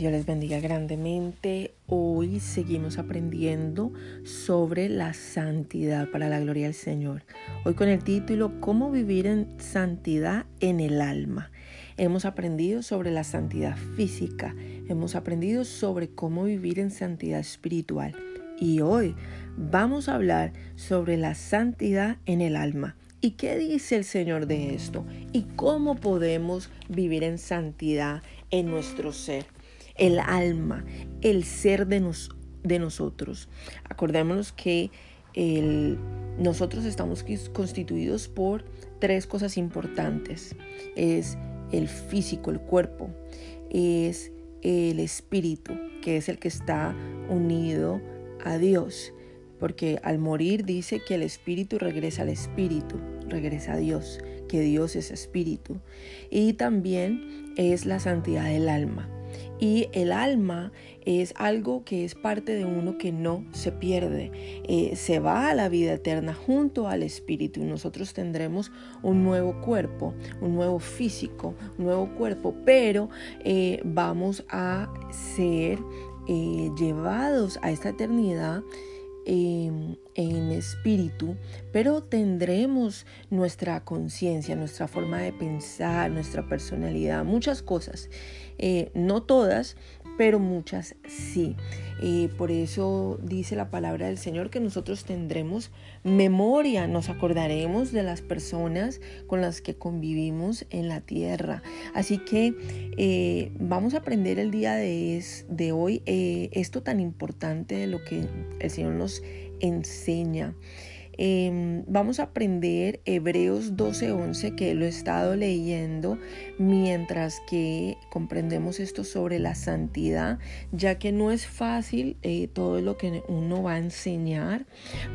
Dios les bendiga grandemente. Hoy seguimos aprendiendo sobre la santidad para la gloria del Señor. Hoy con el título ¿Cómo vivir en santidad en el alma? Hemos aprendido sobre la santidad física, hemos aprendido sobre cómo vivir en santidad espiritual y hoy vamos a hablar sobre la santidad en el alma. ¿Y qué dice el Señor de esto? ¿Y cómo podemos vivir en santidad en nuestro ser? El alma, el ser de, de nosotros. Acordémonos que nosotros estamos constituidos por tres cosas importantes. Es el físico, el cuerpo. Es el espíritu, que es el que está unido a Dios. Porque al morir dice que el espíritu regresa al espíritu, regresa a Dios, que Dios es espíritu. Y también es la santidad del alma y el alma es algo que es parte de uno que no se pierde, eh, se va a la vida eterna junto al espíritu y nosotros tendremos un nuevo cuerpo, un nuevo físico, un nuevo cuerpo, pero eh, vamos a ser eh, llevados a esta eternidad en, espíritu, pero tendremos nuestra conciencia, nuestra forma de pensar, nuestra personalidad, muchas cosas. Eh, no todas, pero muchas sí. Eh, por eso dice la palabra del Señor que nosotros tendremos memoria, nos acordaremos de las personas con las que convivimos en la tierra. Así que eh, vamos a aprender el día de, de hoy esto tan importante de lo que el Señor nos enseña. Em, vamos a aprender Hebreos 12:11 que lo he estado leyendo mientras que comprendemos esto sobre la santidad, ya que no es fácil eh, todo lo que uno va a enseñar,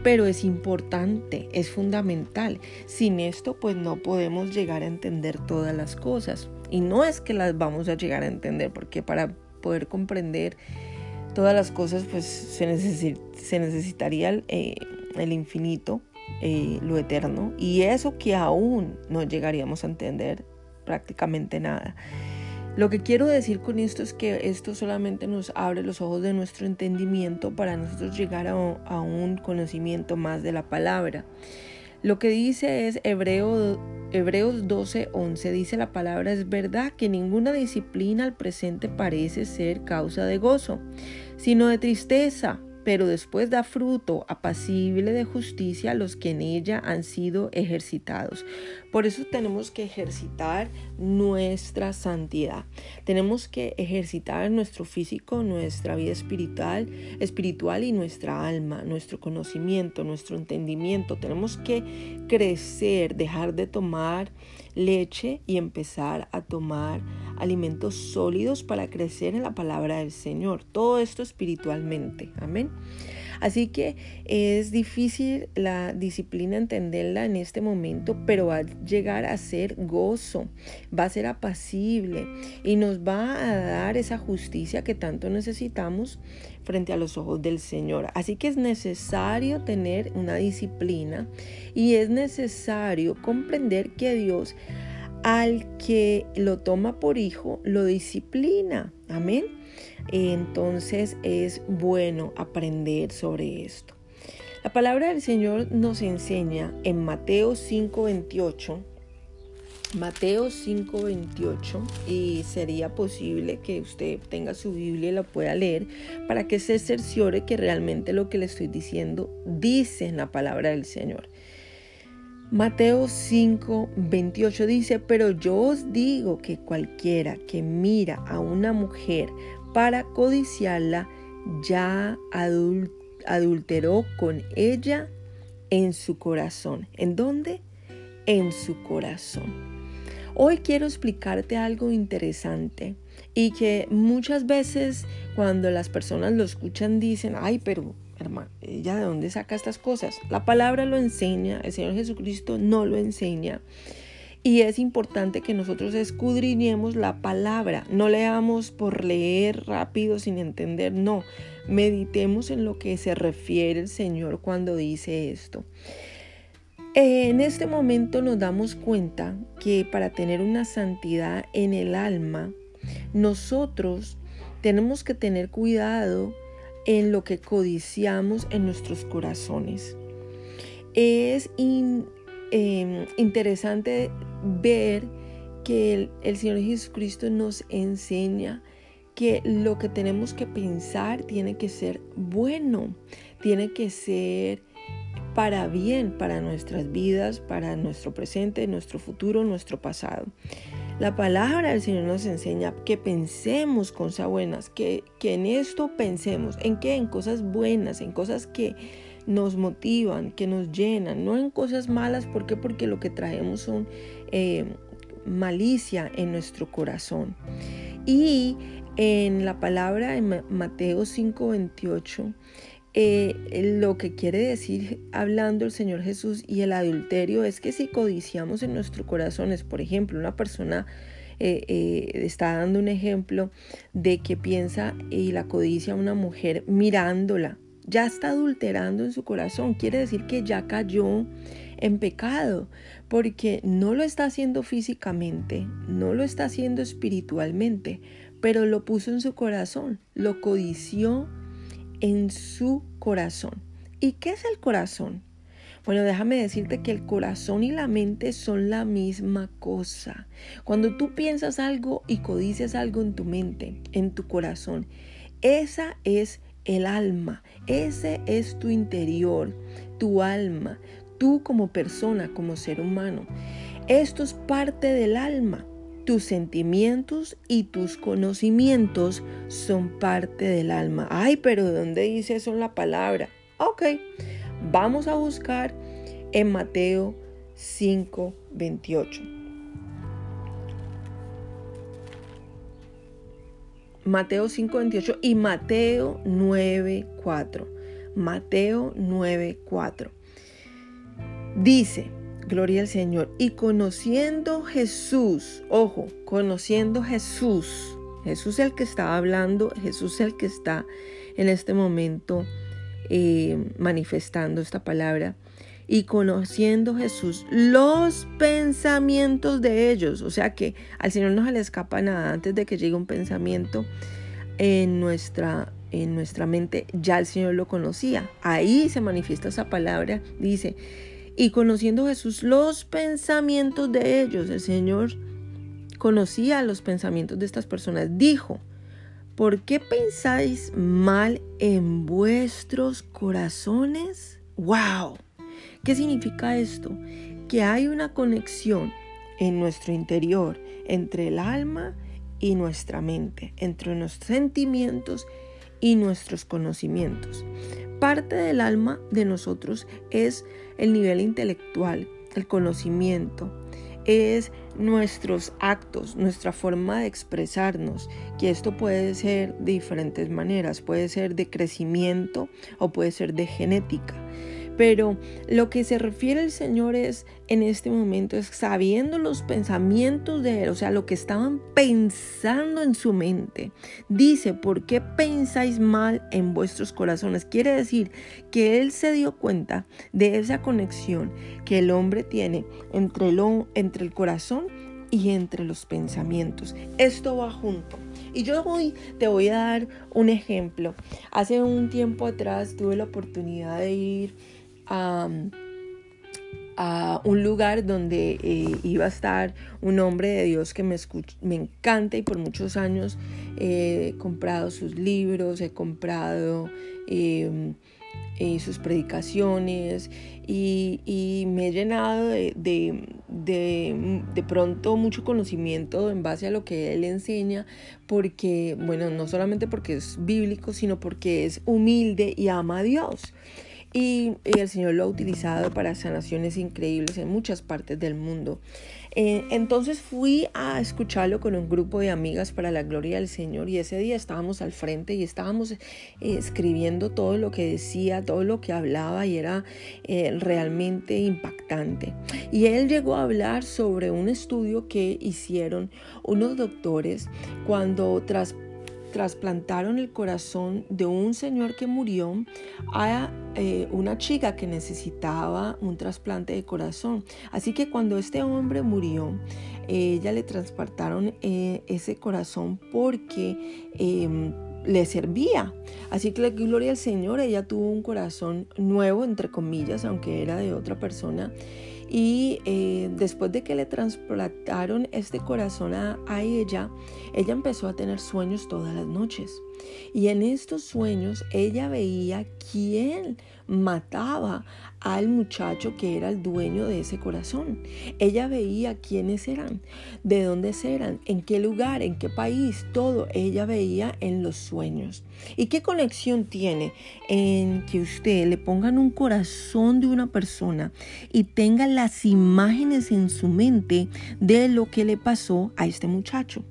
pero es importante, es fundamental. Sin esto pues no podemos llegar a entender todas las cosas. Y no es que las vamos a llegar a entender, porque para poder comprender todas las cosas pues se, necesitaría... Eh, el infinito, eh, lo eterno, y eso que aún no llegaríamos a entender prácticamente nada. Lo que quiero decir con esto es que esto solamente nos abre los ojos de nuestro entendimiento para nosotros llegar a, un conocimiento más de la palabra. Lo que dice es Hebreo, Hebreos 12, 11, dice la palabra, es verdad que ninguna disciplina al presente parece ser causa de gozo, sino de tristeza pero después da fruto apacible de justicia a los que en ella han sido ejercitados. Por eso tenemos que ejercitar nuestra santidad. Tenemos que ejercitar nuestro físico, nuestra vida espiritual, espiritual y nuestra alma, nuestro conocimiento, nuestro entendimiento. Tenemos que crecer, dejar de tomar leche y empezar a tomar alimentos sólidos para crecer en la palabra del Señor. Todo esto espiritualmente. Amén. Así que es difícil la disciplina entenderla en este momento, pero va a llegar a ser gozo, va a ser apacible y nos va a dar esa justicia que tanto necesitamos frente a los ojos del Señor. Así que es necesario tener una disciplina y es necesario comprender que Dios al que lo toma por hijo lo disciplina. Amén. Entonces es bueno aprender sobre esto. La palabra del Señor nos enseña en Mateo 5:28. Mateo 5:28 y sería posible que usted tenga su Biblia y la pueda leer para que se cerciore que realmente lo que le estoy diciendo dice en la palabra del Señor. Mateo 5, 28 dice, pero yo os digo que cualquiera que mira a una mujer para codiciarla, ya adulteró con ella en su corazón. ¿En dónde? En su corazón. Hoy quiero explicarte algo interesante y que muchas veces cuando las personas lo escuchan dicen, ay, pero hermano, ¿ella de dónde saca estas cosas? La palabra lo enseña, el Señor Jesucristo no lo enseña. Y es importante que nosotros escudriñemos la palabra, no leamos por leer rápido sin entender, no, meditemos en lo que se refiere el Señor cuando dice esto. En este momento nos damos cuenta que para tener una santidad en el alma, nosotros tenemos que tener cuidado en lo que codiciamos en nuestros corazones. Es em, interesante ver que el Señor Jesucristo nos enseña que lo que tenemos que pensar tiene que ser bueno, tiene que ser para bien, para nuestras vidas, para nuestro presente, nuestro futuro, nuestro pasado. La palabra del Señor nos enseña que pensemos cosas buenas, que, que en esto pensemos. ¿En qué? En cosas buenas, en cosas que nos motivan, que nos llenan, no en cosas malas. ¿Por qué? Porque lo que traemos son eh, malicia en nuestro corazón. Y en la palabra en Mateo 5:28, eh, lo que quiere decir hablando el Señor Jesús y el adulterio es que si codiciamos en nuestro corazón, es por ejemplo, una persona eh, eh, está dando un ejemplo de que piensa y la codicia a una mujer mirándola, ya está adulterando en su corazón, quiere decir que ya cayó en pecado, porque no lo está haciendo físicamente, no lo está haciendo espiritualmente, pero lo puso en su corazón, lo codició en su corazón. ¿Y qué es el corazón? Bueno, déjame decirte que el corazón y la mente son la misma cosa. Cuando tú piensas algo y codicias algo en tu mente, en tu corazón, esa es el alma, ese es tu interior, tu alma, tú como persona, como ser humano. Esto es parte del alma. Tus sentimientos y tus conocimientos son parte del alma. Ay, pero ¿de dónde dice eso en la palabra? Ok, vamos a buscar en Mateo 5, 28. Mateo 5, 28 y Mateo 9, 4. Mateo 9, 4. Dice, Gloria al Señor. Y conociendo Jesús, ojo, conociendo Jesús, Jesús es el que estaba hablando, Jesús es el que está en este momento eh, manifestando esta palabra. Y conociendo Jesús los pensamientos de ellos. O sea que al Señor no se le escapa nada antes de que llegue un pensamiento en nuestra, en nuestra mente. Ya el Señor lo conocía. Ahí se manifiesta esa palabra. Dice, y conociendo Jesús los pensamientos de ellos, el Señor conocía los pensamientos de estas personas. Dijo, ¿por qué pensáis mal en vuestros corazones? ¡Wow! ¿Qué significa esto? Que hay una conexión en nuestro interior entre el alma y nuestra mente, entre nuestros sentimientos y nuestros conocimientos. Parte del alma de nosotros es el nivel intelectual, el conocimiento, es nuestros actos, nuestra forma de expresarnos, que esto puede ser de diferentes maneras, puede ser de crecimiento o puede ser de genética. Pero lo que se refiere el Señor es en este momento es sabiendo los pensamientos de Él, o sea, lo que estaban pensando en su mente. Dice, ¿por qué pensáis mal en vuestros corazones? Quiere decir que Él se dio cuenta de esa conexión que el hombre tiene entre el, entre el corazón y entre los pensamientos. Esto va junto. Y yo hoy te voy a dar un ejemplo. Hace un tiempo atrás tuve la oportunidad de ir a, un lugar donde eh, iba a estar un hombre de Dios que me, me encanta y por muchos años he comprado sus libros, he comprado em, eh, sus predicaciones y, me he llenado de, de, pronto mucho conocimiento en base a lo que él enseña, porque, bueno, no solamente porque es bíblico, sino porque es humilde y ama a Dios. Y, el Señor lo ha utilizado para sanaciones increíbles en muchas partes del mundo. Eh, entonces fui a escucharlo con un grupo de amigas para la gloria del Señor y ese día estábamos al frente y estábamos eh, escribiendo todo lo que decía, todo lo que hablaba y era eh, realmente impactante. Y él llegó a hablar sobre un estudio que hicieron unos doctores cuando tras trasplantaron el corazón de un señor que murió a eh, una chica que necesitaba un trasplante de corazón. Así que cuando este hombre murió, ella le transportaron eh, ese corazón porque em, le servía. Así que la gloria al Señor, ella tuvo un corazón nuevo, entre comillas, aunque era de otra persona. Y eh, después de que le trasplantaron este corazón a, a ella, ella empezó a tener sueños todas las noches. Y en estos sueños ella veía quién mataba al muchacho que era el dueño de ese corazón. Ella veía quiénes eran, de dónde eran, en qué lugar, en qué país, todo ella veía en los sueños. ¿Y qué conexión tiene en que usted le pongan un corazón de una persona y tenga las imágenes en su mente de lo que le pasó a este muchacho?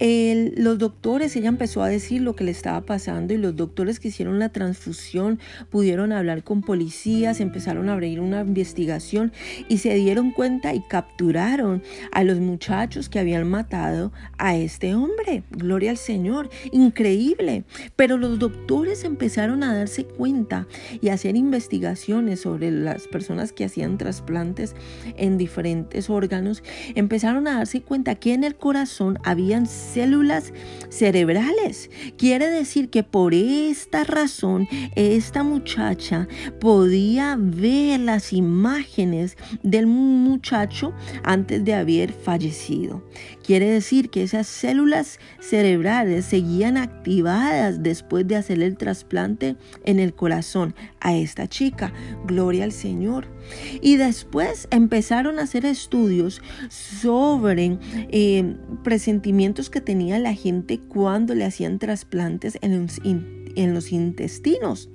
Los doctores, ella empezó a decir lo que le estaba pasando y los doctores que hicieron la transfusión pudieron hablar con policías, empezaron a abrir una investigación y se dieron cuenta y capturaron a los muchachos que habían matado a este hombre. Gloria al Señor, increíble. Pero los doctores empezaron a darse cuenta y a hacer investigaciones sobre las personas que hacían trasplantes en diferentes órganos. Empezaron a darse cuenta que en el corazón habían células cerebrales. Quiere decir que por esta razón esta muchacha podía ver las imágenes del muchacho antes de haber fallecido. Quiere decir que esas células cerebrales seguían activadas después de hacer el trasplante en el corazón a esta chica. Gloria al Señor. Y después empezaron a hacer estudios sobre eh, presentimientos que tenía la gente cuando le hacían trasplantes en los, en los intestinos.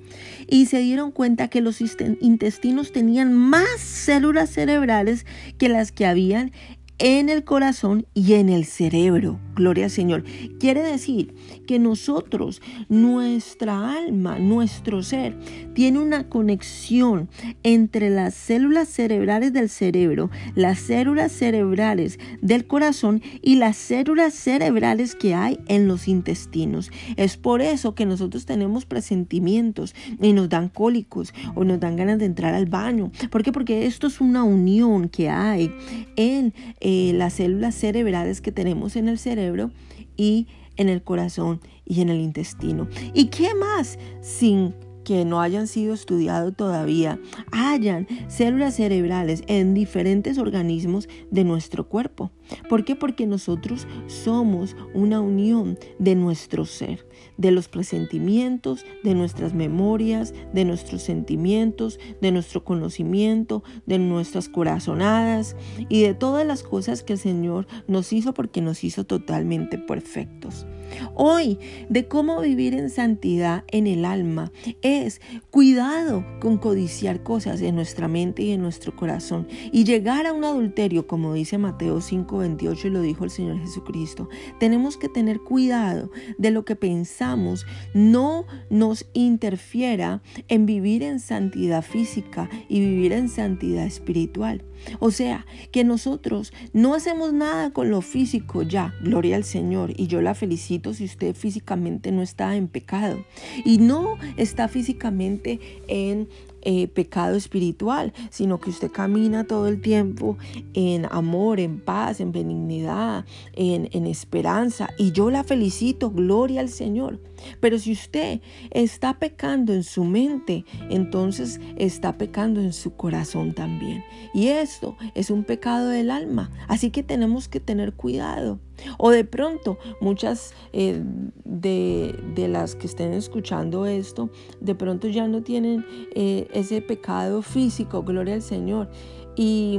Y se dieron cuenta que los intestinos tenían más células cerebrales que las que habían en el corazón y en el cerebro. Gloria al Señor. Quiere decir que nosotros, nuestra alma, nuestro ser, tiene una conexión entre las células cerebrales del cerebro, las células cerebrales del corazón y las células cerebrales que hay en los intestinos. Es por eso que nosotros tenemos presentimientos y nos dan cólicos o nos dan ganas de entrar al baño. ¿Por qué? Porque esto es una unión que hay en eh, las células cerebrales que tenemos en el cerebro y en el corazón y en el intestino. ¿Y qué más sin que no hayan sido estudiados todavía, hayan células cerebrales en diferentes organismos de nuestro cuerpo. ¿Por qué? Porque nosotros somos una unión de nuestro ser, de los presentimientos, de nuestras memorias, de nuestros sentimientos, de nuestro conocimiento, de nuestras corazonadas y de todas las cosas que el Señor nos hizo porque nos hizo totalmente perfectos. Hoy, de cómo vivir en santidad en el alma, es cuidado con codiciar cosas en nuestra mente y en nuestro corazón y llegar a un adulterio, como dice Mateo 5:28 y lo dijo el Señor Jesucristo. Tenemos que tener cuidado de lo que pensamos no nos interfiera en vivir en santidad física y vivir en santidad espiritual. O sea, que nosotros no hacemos nada con lo físico ya, gloria al Señor, y yo la felicito si usted físicamente no está en pecado y no está físicamente en eh, pecado espiritual, sino que usted camina todo el tiempo en amor, en paz, en benignidad, en, en esperanza. Y yo la felicito, gloria al Señor. Pero si usted está pecando en su mente, entonces está pecando en su corazón también. Y esto es un pecado del alma. Así que tenemos que tener cuidado. O de pronto, muchas eh, de, las que estén escuchando esto, de pronto ya no tienen eh, ese pecado físico, gloria al Señor. Y,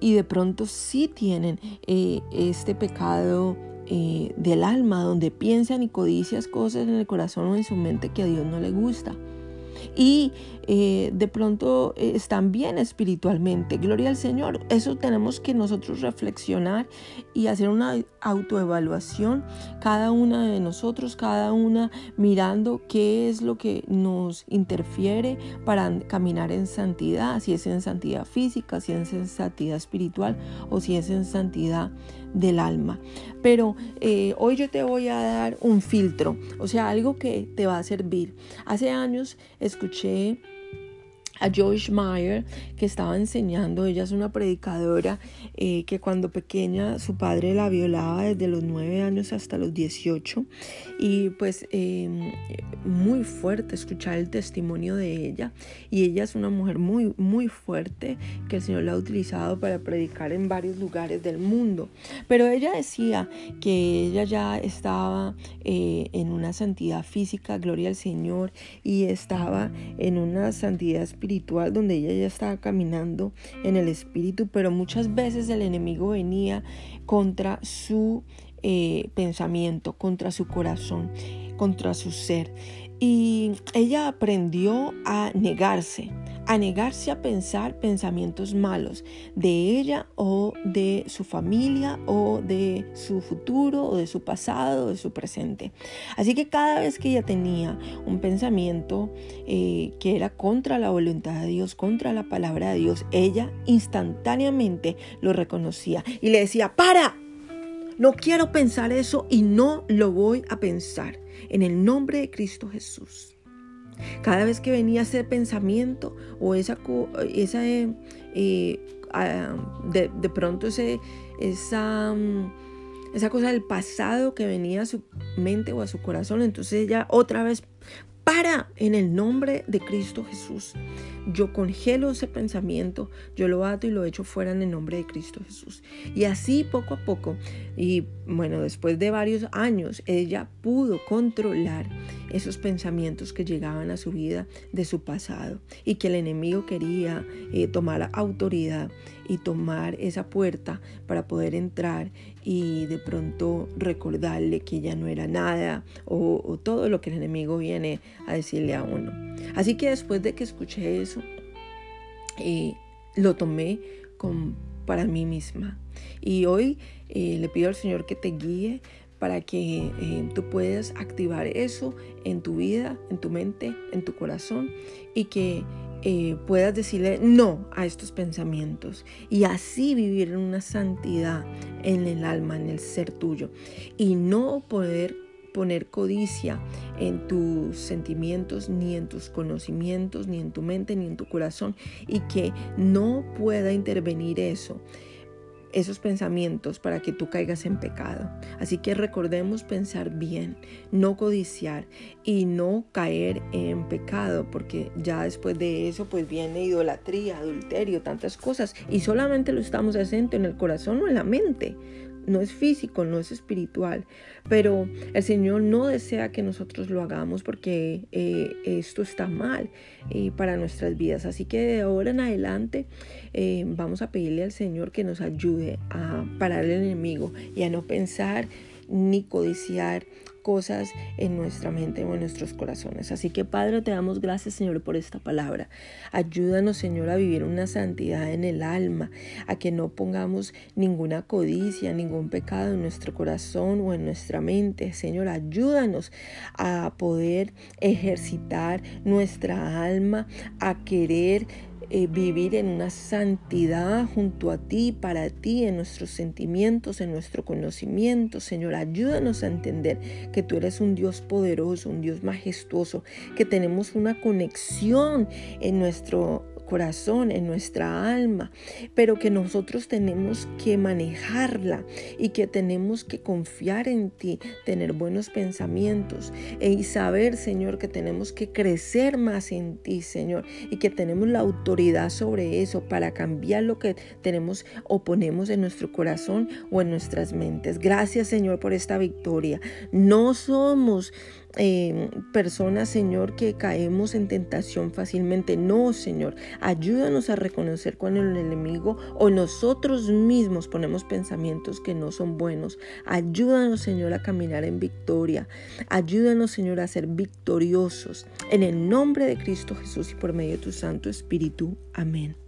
de pronto sí tienen eh, este pecado del alma, donde piensan y codicias cosas en el corazón o en su mente que a Dios no le gusta. y eh, de pronto eh, están bien espiritualmente. Gloria al Señor. Eso tenemos que nosotros reflexionar y hacer una autoevaluación, cada una de nosotros, cada una mirando qué es lo que nos interfiere para caminar en santidad, si es en santidad física, si es en santidad espiritual o si es en santidad del alma. Pero eh, hoy yo te voy a dar un filtro, o sea, algo que te va a servir. Hace años escuché a Joyce Meyer que estaba enseñando, ella es una predicadora eh, que cuando pequeña su padre la violaba desde los 9 años hasta los 18 y pues em, muy fuerte escuchar el testimonio de ella. Y ella es una mujer muy muy fuerte que el Señor la ha utilizado para predicar en varios lugares del mundo. Pero ella decía que ella ya estaba eh, en una santidad física gloria al Señor y estaba en una santidad espiritual donde ella ya estaba caminando en el espíritu pero muchas veces el enemigo venía contra su eh, pensamiento, contra su corazón, contra su ser. Y ella aprendió a negarse, a negarse a pensar pensamientos malos de ella o de su familia o de su futuro o de su pasado o de su presente. Así que cada vez que ella tenía un pensamiento eh, que era contra la voluntad de Dios, contra la palabra de Dios, ella instantáneamente lo reconocía y le decía, para, no quiero pensar eso y no lo voy a pensar. En el nombre de Cristo Jesús. Cada vez que venía ese pensamiento o esa, esa eh, eh, de, de, pronto ese, esa, mm, esa cosa del pasado que venía a su mente o a su corazón, entonces ella otra vez para en el nombre de Cristo Jesús. Yo congelo ese pensamiento, yo lo ato y lo echo fuera en el nombre de Cristo Jesús. Y así poco a poco, y bueno, después de varios años, ella pudo controlar esos pensamientos que llegaban a su vida de su pasado y que el enemigo quería eh, tomar autoridad y tomar esa puerta para poder entrar y de pronto recordarle que ya no era nada o, todo lo que el enemigo viene a decirle a uno. Así que después de que escuché eso, eh, lo tomé con, para mí misma. Y hoy eh, le pido al Señor que te guíe para que eh, tú puedas activar eso en tu vida, en tu mente, en tu corazón y que eh, puedas decirle no a estos pensamientos y así vivir en una santidad en el alma, en el ser tuyo. Y no poder poner codicia en tus sentimientos, ni en tus conocimientos, ni en tu mente, ni en tu corazón, y que no pueda intervenir eso esos pensamientos para que tú caigas en pecado. Así que recordemos pensar bien, no codiciar y no caer en pecado, porque ya después de eso pues viene idolatría, adulterio, tantas cosas y solamente lo estamos haciendo en el corazón o en la mente no es físico, no es espiritual, pero el Señor no desea que nosotros lo hagamos porque eh, esto está mal eh, para nuestras vidas. Así que de ahora en adelante eh, vamos a pedirle al Señor que nos ayude a parar el enemigo y a no pensar ni codiciar cosas en nuestra mente o en nuestros corazones. Así que Padre, te damos gracias Señor por esta palabra. Ayúdanos Señor a vivir una santidad en el alma, a que no pongamos ninguna codicia, ningún pecado en nuestro corazón o en nuestra mente. Señor, ayúdanos a poder ejercitar nuestra alma, a querer eh, vivir en una santidad junto a ti, para ti, en nuestros sentimientos, en nuestro conocimiento. Señor, ayúdanos a entender que tú eres un Dios poderoso, un Dios majestuoso, que tenemos una conexión en nuestro corazón, en nuestra alma, pero que nosotros tenemos que manejarla y que tenemos que confiar en ti, tener buenos pensamientos e y saber, Señor, que tenemos que crecer más en ti, Señor, y que tenemos la autoridad sobre eso para cambiar lo que tenemos o ponemos en nuestro corazón o en nuestras mentes. Gracias, Señor, por esta victoria. No somos eh, personas, Señor, que caemos en tentación fácilmente. No, Señor, ayúdanos a reconocer cuando el enemigo o nosotros mismos ponemos pensamientos que no son buenos. Ayúdanos, Señor, a caminar en victoria. Ayúdanos, Señor, a ser victoriosos. En el nombre de Cristo Jesús y por medio de tu Santo Espíritu. Amén.